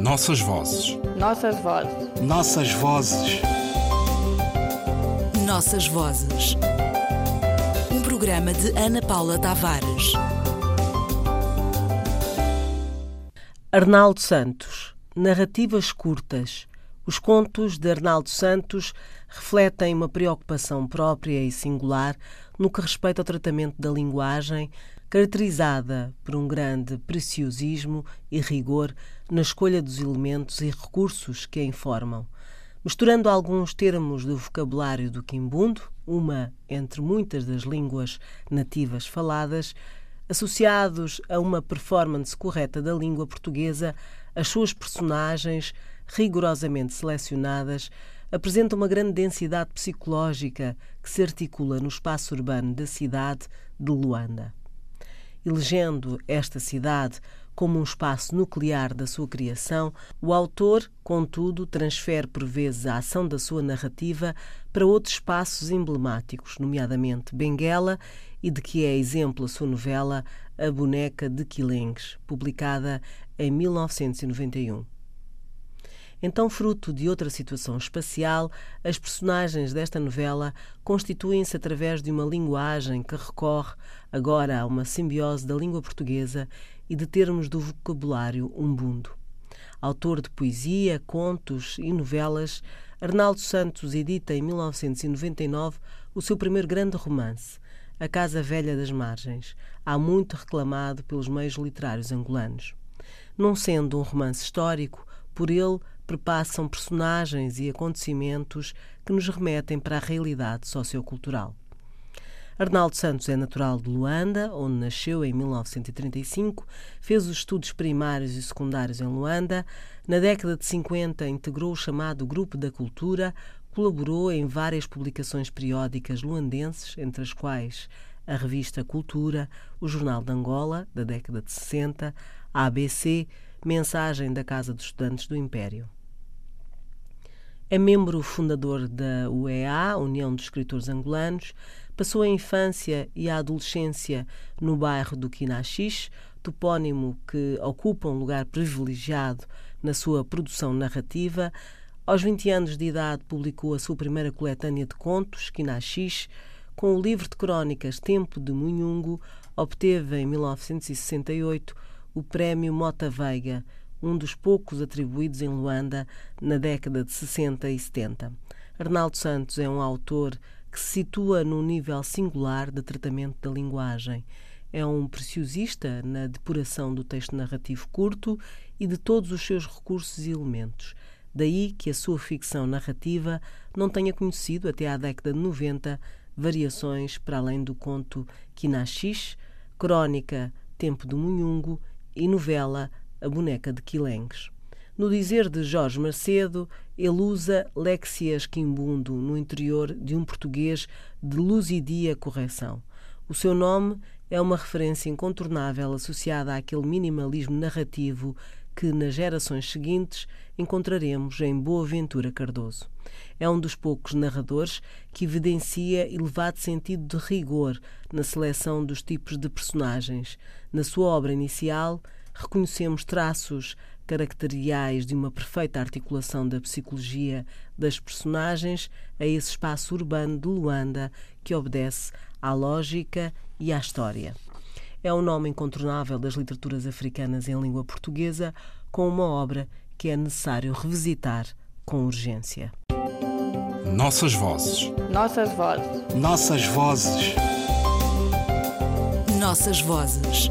Nossas vozes. Nossas vozes. Nossas vozes. Nossas vozes. Um programa de Ana Paula Tavares. Arnaldo Santos. Narrativas curtas. Os contos de Arnaldo Santos refletem uma preocupação própria e singular no que respeita ao tratamento da linguagem, caracterizada por um grande preciosismo e rigor na escolha dos elementos e recursos que a informam. Misturando alguns termos do vocabulário do quimbundo, uma entre muitas das línguas nativas faladas, associados a uma performance correta da língua portuguesa, as suas personagens, rigorosamente selecionadas, apresentam uma grande densidade psicológica que se articula no espaço urbano da cidade de Luanda elegendo esta cidade como um espaço nuclear da sua criação, o autor, contudo, transfere por vezes a ação da sua narrativa para outros espaços emblemáticos, nomeadamente Benguela, e de que é exemplo a sua novela A Boneca de Quilengues, publicada em 1991. Então, fruto de outra situação espacial, as personagens desta novela constituem-se através de uma linguagem que recorre agora a uma simbiose da língua portuguesa e de termos do vocabulário umbundo. Autor de poesia, contos e novelas, Arnaldo Santos edita em 1999 o seu primeiro grande romance, A Casa Velha das Margens, há muito reclamado pelos meios literários angolanos. Não sendo um romance histórico, por ele perpassam personagens e acontecimentos que nos remetem para a realidade sociocultural. Arnaldo Santos é natural de Luanda, onde nasceu em 1935, fez os estudos primários e secundários em Luanda. Na década de 50, integrou o chamado Grupo da Cultura, colaborou em várias publicações periódicas luandenses, entre as quais a revista Cultura, o Jornal de Angola, da década de 60, a ABC, Mensagem da Casa dos Estudantes do Império. É membro fundador da UEA, União dos Escritores Angolanos. Passou a infância e a adolescência no bairro do Quinaxis, topónimo que ocupa um lugar privilegiado na sua produção narrativa. Aos 20 anos de idade, publicou a sua primeira coletânea de contos, Quinaxis. Com o livro de crónicas Tempo de Munhungo, obteve em 1968 o Prémio Mota Veiga, um dos poucos atribuídos em Luanda na década de 60 e 70. Arnaldo Santos é um autor que se situa num nível singular de tratamento da linguagem. É um preciosista na depuração do texto narrativo curto e de todos os seus recursos e elementos. Daí que a sua ficção narrativa não tenha conhecido, até à década de 90, variações para além do conto Quinaxis, crónica Tempo do Munhungo e novela a boneca de Quilengues. No dizer de Jorge Macedo, ele usa léxias quimbundo no interior de um português de luzidia correção. O seu nome é uma referência incontornável associada àquele minimalismo narrativo que, nas gerações seguintes, encontraremos em Boaventura Cardoso. É um dos poucos narradores que evidencia elevado sentido de rigor na seleção dos tipos de personagens. Na sua obra inicial, reconhecemos traços caracteriais de uma perfeita articulação da psicologia das personagens a esse espaço urbano de Luanda que obedece à lógica e à história. É um nome incontornável das literaturas africanas em língua portuguesa, com uma obra que é necessário revisitar com urgência. Nossas vozes. Nossas vozes. Nossas vozes. Nossas vozes